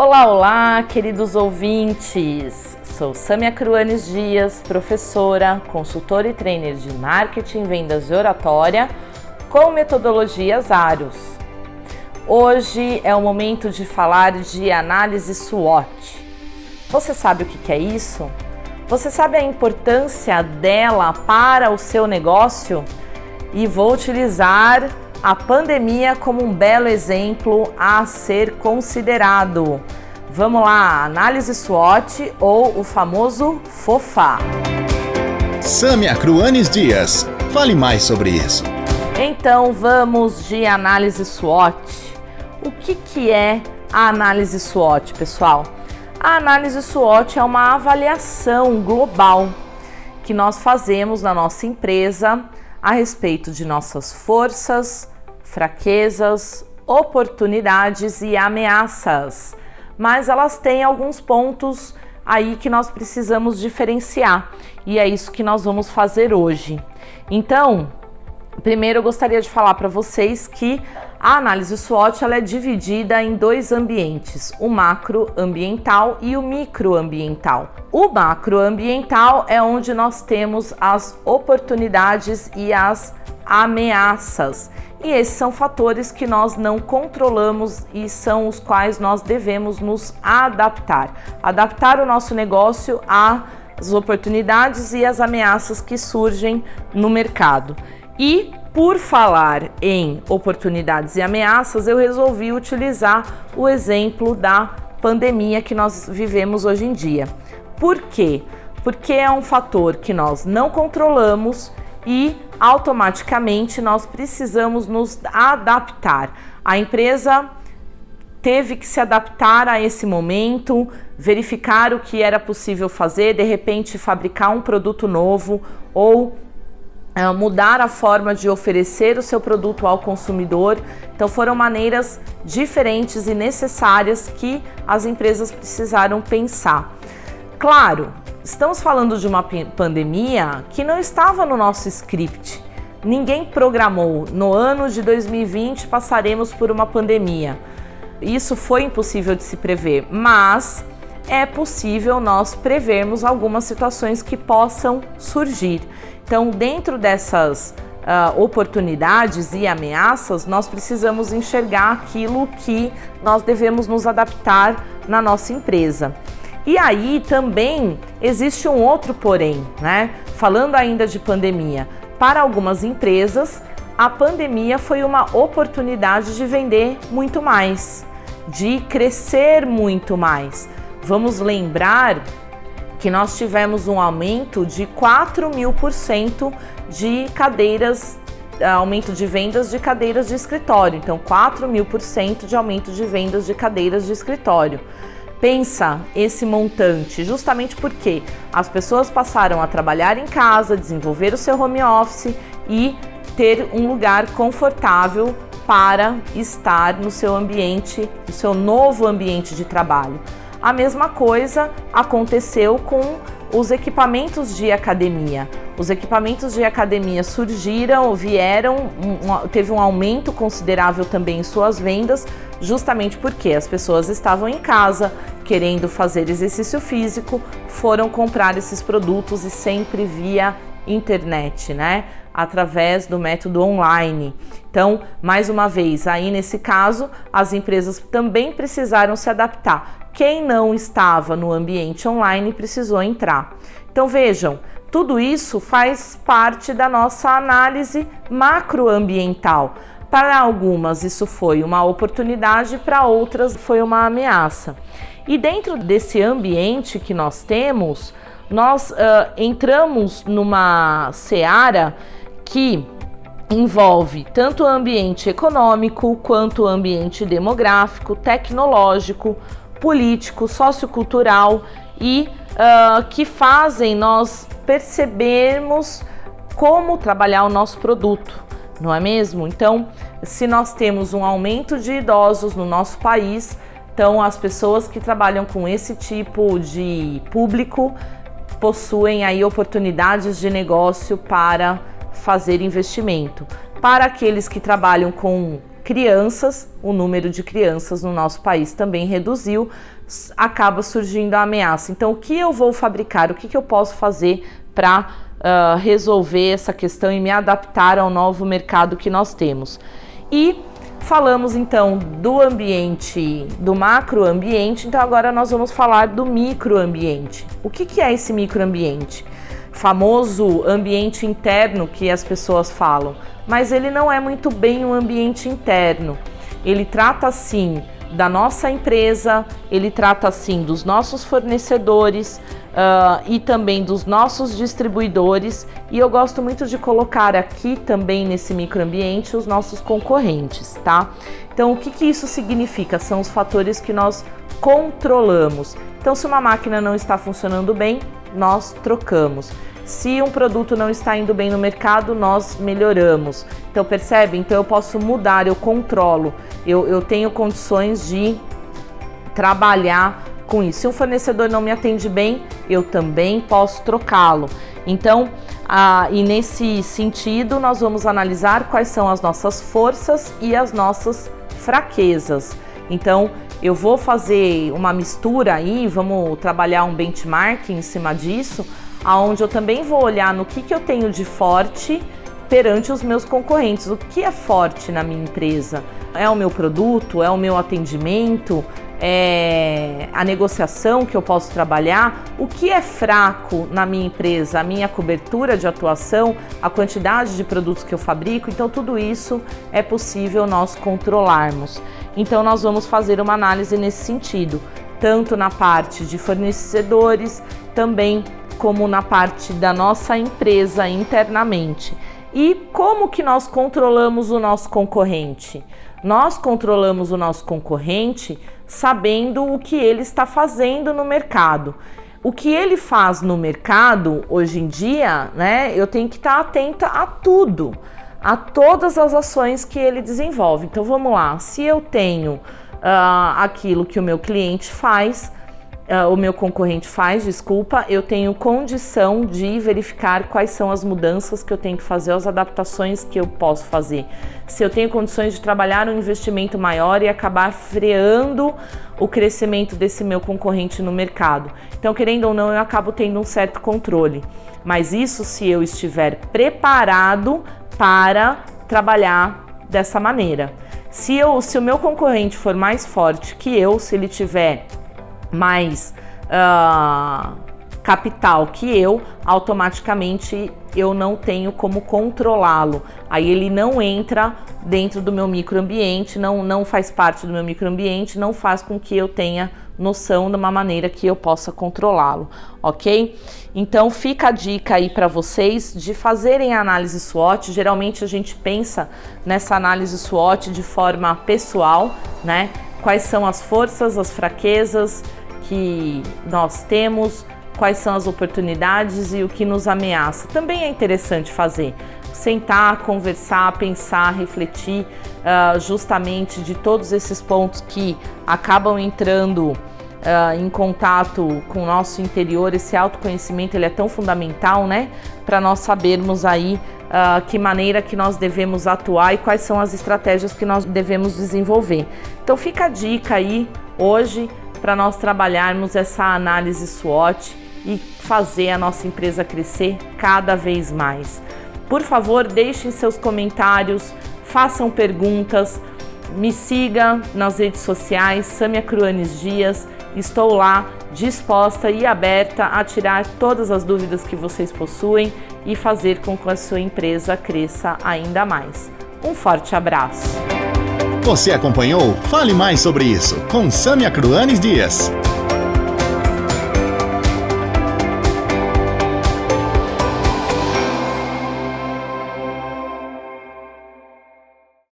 Olá, olá, queridos ouvintes! Sou Samia Cruanes Dias, professora, consultora e trainer de marketing, vendas e oratória com metodologias Aros. Hoje é o momento de falar de análise SWOT. Você sabe o que é isso? Você sabe a importância dela para o seu negócio? E vou utilizar a pandemia como um belo exemplo a ser considerado. Vamos lá, análise SWOT ou o famoso FOFA. Samia Cruanes Dias, fale mais sobre isso. Então vamos de análise SWOT. O que, que é a análise SWOT, pessoal? A análise SWOT é uma avaliação global que nós fazemos na nossa empresa a respeito de nossas forças, fraquezas, oportunidades e ameaças. Mas elas têm alguns pontos aí que nós precisamos diferenciar e é isso que nós vamos fazer hoje. Então, primeiro eu gostaria de falar para vocês que a análise SWOT ela é dividida em dois ambientes, o macroambiental e o microambiental. O macroambiental é onde nós temos as oportunidades e as ameaças. E esses são fatores que nós não controlamos e são os quais nós devemos nos adaptar. Adaptar o nosso negócio às oportunidades e às ameaças que surgem no mercado. E por falar em oportunidades e ameaças, eu resolvi utilizar o exemplo da pandemia que nós vivemos hoje em dia. Por quê? Porque é um fator que nós não controlamos e automaticamente nós precisamos nos adaptar. A empresa teve que se adaptar a esse momento, verificar o que era possível fazer, de repente fabricar um produto novo ou é, mudar a forma de oferecer o seu produto ao consumidor. Então foram maneiras diferentes e necessárias que as empresas precisaram pensar. Claro, Estamos falando de uma pandemia que não estava no nosso script. Ninguém programou. No ano de 2020 passaremos por uma pandemia. Isso foi impossível de se prever, mas é possível nós prevermos algumas situações que possam surgir. Então, dentro dessas uh, oportunidades e ameaças, nós precisamos enxergar aquilo que nós devemos nos adaptar na nossa empresa. E aí também existe um outro porém, né? Falando ainda de pandemia, para algumas empresas, a pandemia foi uma oportunidade de vender muito mais, de crescer muito mais. Vamos lembrar que nós tivemos um aumento de 4 mil por cento de cadeiras, aumento de vendas de cadeiras de escritório. Então, 4 mil por cento de aumento de vendas de cadeiras de escritório pensa esse montante justamente porque as pessoas passaram a trabalhar em casa, desenvolver o seu home office e ter um lugar confortável para estar no seu ambiente, no seu novo ambiente de trabalho. A mesma coisa aconteceu com os equipamentos de academia. Os equipamentos de academia surgiram, vieram, um, teve um aumento considerável também em suas vendas, justamente porque as pessoas estavam em casa, querendo fazer exercício físico, foram comprar esses produtos e sempre via internet, né? Através do método online. Então, mais uma vez, aí nesse caso, as empresas também precisaram se adaptar. Quem não estava no ambiente online precisou entrar. Então, vejam, tudo isso faz parte da nossa análise macroambiental. Para algumas, isso foi uma oportunidade, para outras, foi uma ameaça. E dentro desse ambiente que nós temos, nós uh, entramos numa seara que envolve tanto o ambiente econômico quanto o ambiente demográfico, tecnológico, político, sociocultural e uh, que fazem nós percebermos como trabalhar o nosso produto, não é mesmo? Então, se nós temos um aumento de idosos no nosso país, então as pessoas que trabalham com esse tipo de público possuem aí oportunidades de negócio para fazer investimento. Para aqueles que trabalham com crianças, o número de crianças no nosso país também reduziu, acaba surgindo a ameaça. Então, o que eu vou fabricar? O que, que eu posso fazer para uh, ah, resolver essa questão e me adaptar ao novo mercado que nós temos? E falamos então do ambiente, do macroambiente, então agora nós vamos falar do microambiente. O que, que é esse microambiente? Famoso ambiente interno que as pessoas falam, mas ele não é muito bem um ambiente interno. Ele trata sim da nossa empresa, ele trata assim dos nossos fornecedores uh, e também dos nossos distribuidores. E eu gosto muito de colocar aqui também nesse microambiente os nossos concorrentes, tá? Então, o que, que isso significa? São os fatores que nós controlamos. Então, se uma máquina não está funcionando bem, nós trocamos. Se um produto não está indo bem no mercado, nós melhoramos. Então, percebe? Então, eu posso mudar, eu controlo, eu, eu tenho condições de trabalhar com isso. Se um fornecedor não me atende bem, eu também posso trocá-lo. Então, ah, e nesse sentido, nós vamos analisar quais são as nossas forças e as nossas fraquezas. Então, eu vou fazer uma mistura aí, vamos trabalhar um benchmark em cima disso aonde eu também vou olhar no que, que eu tenho de forte perante os meus concorrentes. O que é forte na minha empresa? É o meu produto? É o meu atendimento? É a negociação que eu posso trabalhar? O que é fraco na minha empresa? A minha cobertura de atuação, a quantidade de produtos que eu fabrico? Então, tudo isso é possível nós controlarmos. Então, nós vamos fazer uma análise nesse sentido, tanto na parte de fornecedores, também como na parte da nossa empresa internamente. E como que nós controlamos o nosso concorrente? Nós controlamos o nosso concorrente sabendo o que ele está fazendo no mercado. O que ele faz no mercado hoje em dia, né? Eu tenho que estar atenta a tudo, a todas as ações que ele desenvolve. Então vamos lá, se eu tenho uh, aquilo que o meu cliente faz, uh, o meu concorrente faz, desculpa, eu tenho condição de verificar quais são as mudanças que eu tenho que fazer, as adaptações que eu posso fazer. Se eu tenho condições de trabalhar um investimento maior e acabar freando o crescimento desse meu concorrente no mercado. Então, querendo ou não, eu acabo tendo um certo controle. Mas isso se eu estiver preparado para trabalhar dessa maneira. Se, eu, se o meu concorrente for mais forte que eu, se ele tiver mais uh, capital que eu, automaticamente eu não tenho como controlá-lo. Aí ele não entra dentro do meu microambiente, não, não faz parte do meu microambiente, não faz com que eu tenha noção de uma maneira que eu possa controlá-lo, ok? Então fica a dica aí para vocês de fazerem a análise SWOT. Geralmente a gente pensa nessa análise SWOT de forma pessoal, né? Quais são as forças, as fraquezas, que nós temos, quais são as oportunidades e o que nos ameaça. Também é interessante fazer. Sentar, conversar, pensar, refletir uh, justamente de todos esses pontos que acabam entrando Uh, em contato com o nosso interior, esse autoconhecimento ele é tão fundamental, né? Para nós sabermos aí uh, que maneira que nós devemos atuar e quais são as estratégias que nós devemos desenvolver. Então fica a dica aí hoje para nós trabalharmos essa análise SWOT e fazer a nossa empresa crescer cada vez mais. Por favor, deixem seus comentários, façam perguntas, me siga nas redes sociais, Samia Cruanes Dias. Estou lá disposta e aberta a tirar todas as dúvidas que vocês possuem e fazer com que a sua empresa cresça ainda mais. Um forte abraço! Você acompanhou Fale Mais sobre isso com Sâmia Cruanes Dias.